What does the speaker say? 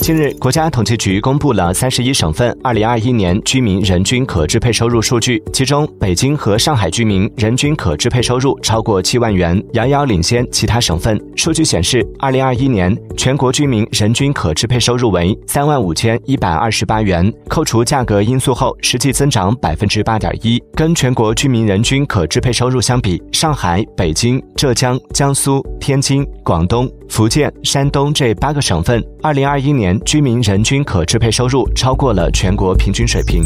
近日，国家统计局公布了三十一省份二零二一年居民人均可支配收入数据，其中北京和上海居民人均可支配收入超过七万元，遥遥领先其他省份。数据显示，二零二一年全国居民人均可支配收入为三万五千一百二十八元，扣除价格因素后，实际增长百分之八点一。跟全国居民人均可支配收入相比，上海、北京、浙江、江苏、天津、广东。福建、山东这八个省份，二零二一年居民人均可支配收入超过了全国平均水平。